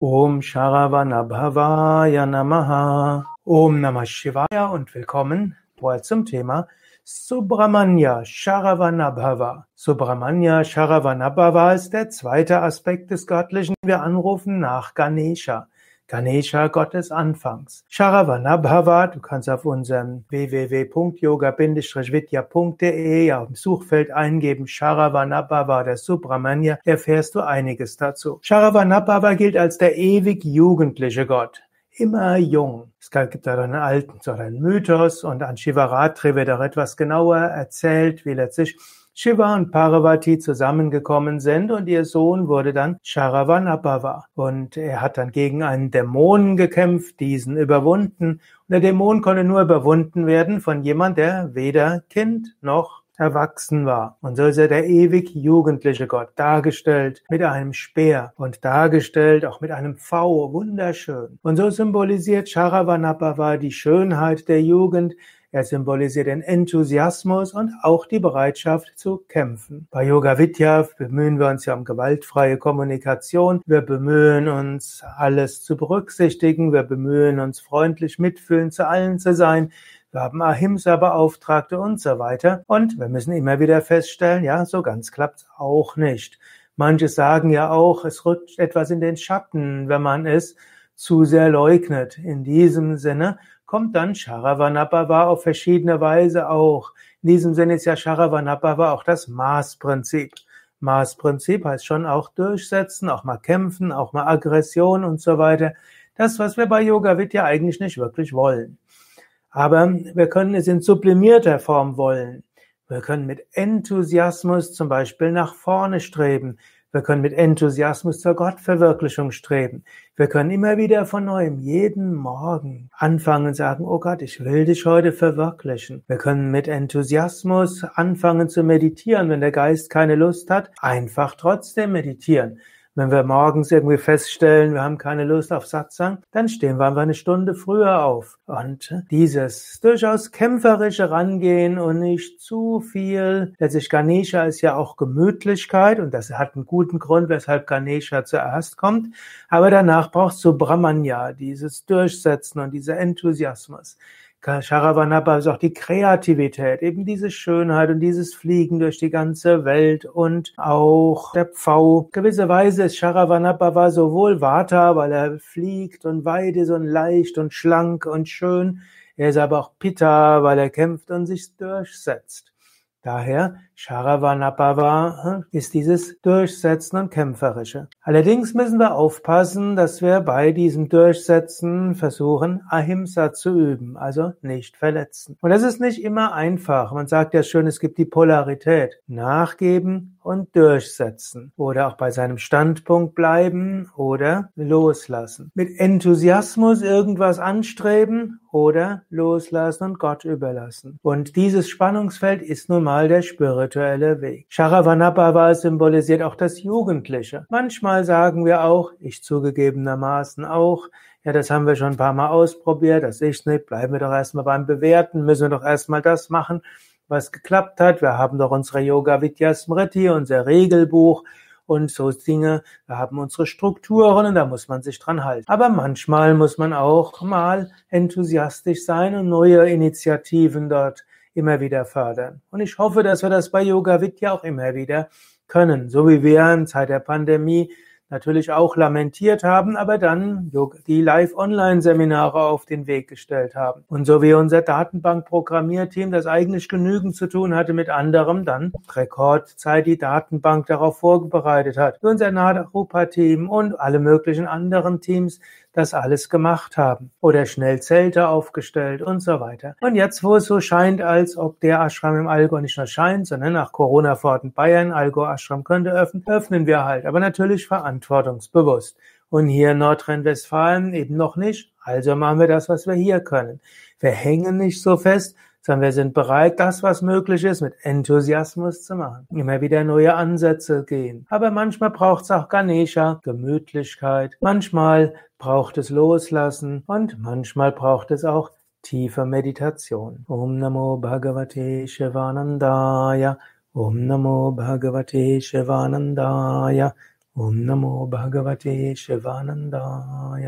Om Sharavanabhavaya Namaha. Om Namah Shivaya und willkommen heute zum Thema Subramanya Sharavanabhava. Subramanya Sharavanabhava ist der zweite Aspekt des Göttlichen. Wir anrufen nach Ganesha. Ganesha, Gott des Anfangs. Sharavanabhava, du kannst auf unserem www.yoga-vidya.de ja im Suchfeld eingeben Sharavanabhava der Subramanya, erfährst du einiges dazu. Sharavanabhava gilt als der ewig jugendliche Gott immer jung. Es gibt da einen alten, so einen Mythos und an Shivaratri wird auch etwas genauer erzählt, wie letztlich Shiva und Parvati zusammengekommen sind und ihr Sohn wurde dann Sharavanabhava. Und er hat dann gegen einen Dämonen gekämpft, diesen überwunden. Und der Dämon konnte nur überwunden werden von jemand, der weder Kind noch erwachsen war. Und so ist er der ewig jugendliche Gott, dargestellt mit einem Speer und dargestellt auch mit einem V, wunderschön. Und so symbolisiert Sharavanabhava die Schönheit der Jugend, er symbolisiert den Enthusiasmus und auch die Bereitschaft zu kämpfen. Bei Yoga Vidya bemühen wir uns ja um gewaltfreie Kommunikation. Wir bemühen uns, alles zu berücksichtigen. Wir bemühen uns, freundlich mitfühlend zu allen zu sein. Wir haben Ahimsa-Beauftragte und so weiter. Und wir müssen immer wieder feststellen, ja, so ganz klappt's auch nicht. Manche sagen ja auch, es rückt etwas in den Schatten, wenn man es zu sehr leugnet. In diesem Sinne kommt dann Sharavanabhava auf verschiedene Weise auch. In diesem Sinne ist ja Sharavanabhava auch das Maßprinzip. Maßprinzip heißt schon auch durchsetzen, auch mal kämpfen, auch mal Aggression und so weiter. Das, was wir bei Yoga Vidya eigentlich nicht wirklich wollen. Aber wir können es in sublimierter Form wollen. Wir können mit Enthusiasmus zum Beispiel nach vorne streben. Wir können mit Enthusiasmus zur Gottverwirklichung streben. Wir können immer wieder von neuem, jeden Morgen anfangen und sagen, oh Gott, ich will dich heute verwirklichen. Wir können mit Enthusiasmus anfangen zu meditieren, wenn der Geist keine Lust hat, einfach trotzdem meditieren. Wenn wir morgens irgendwie feststellen, wir haben keine Lust auf Satsang, dann stehen wir einfach eine Stunde früher auf. Und dieses durchaus kämpferische Rangehen und nicht zu viel, letztlich Ganesha ist ja auch Gemütlichkeit und das hat einen guten Grund, weshalb Ganesha zuerst kommt. Aber danach brauchst du Brahmanya, dieses Durchsetzen und dieser Enthusiasmus. Sharavanabha ist auch die Kreativität, eben diese Schönheit und dieses Fliegen durch die ganze Welt und auch der Pfau. Gewisserweise ist Sharavanabhava sowohl Vata, weil er fliegt und weit ist und leicht und schlank und schön. Er ist aber auch Pitta, weil er kämpft und sich durchsetzt. Daher Sharavanabhava ist dieses Durchsetzen und Kämpferische. Allerdings müssen wir aufpassen, dass wir bei diesem Durchsetzen versuchen, Ahimsa zu üben, also nicht verletzen. Und das ist nicht immer einfach. Man sagt ja schön, es gibt die Polarität. Nachgeben und durchsetzen. Oder auch bei seinem Standpunkt bleiben oder loslassen. Mit Enthusiasmus irgendwas anstreben oder loslassen und Gott überlassen. Und dieses Spannungsfeld ist nun mal der spirituelle Weg. Sharavanabhava symbolisiert auch das Jugendliche. Manchmal sagen wir auch, ich zugegebenermaßen auch, ja, das haben wir schon ein paar Mal ausprobiert, das ist nicht, bleiben wir doch erstmal beim Bewerten, müssen wir doch erstmal das machen, was geklappt hat. Wir haben doch unsere Yoga Vidya Smriti, unser Regelbuch und so Dinge. Wir haben unsere Strukturen und da muss man sich dran halten. Aber manchmal muss man auch mal enthusiastisch sein und neue Initiativen dort immer wieder fördern. Und ich hoffe, dass wir das bei Yoga Vidya auch immer wieder können. So wie wir in Zeit der Pandemie natürlich auch lamentiert haben, aber dann die Live-Online-Seminare auf den Weg gestellt haben. Und so wie unser Datenbank-Programmierteam, das eigentlich genügend zu tun hatte mit anderem, dann Rekordzeit die Datenbank darauf vorbereitet hat. Unser Narupa-Team und alle möglichen anderen Teams das alles gemacht haben oder schnell Zelte aufgestellt und so weiter. Und jetzt, wo es so scheint, als ob der Ashram im Allgäu nicht nur scheint, sondern nach Corona fort in Bayern, Allgäu Ashram könnte öffnen, öffnen wir halt, aber natürlich verantwortungsbewusst. Und hier in Nordrhein-Westfalen eben noch nicht, also machen wir das, was wir hier können. Wir hängen nicht so fest, sondern wir sind bereit, das, was möglich ist, mit Enthusiasmus zu machen. Immer wieder neue Ansätze gehen. Aber manchmal braucht es auch Ganesha, Gemütlichkeit. Manchmal braucht es Loslassen und manchmal braucht es auch tiefe Meditation. Om Namo Bhagavate Shivanandaya. Om Namo Bhagavate Shivanandaya. Om Namo Bhagavate Shivanandaya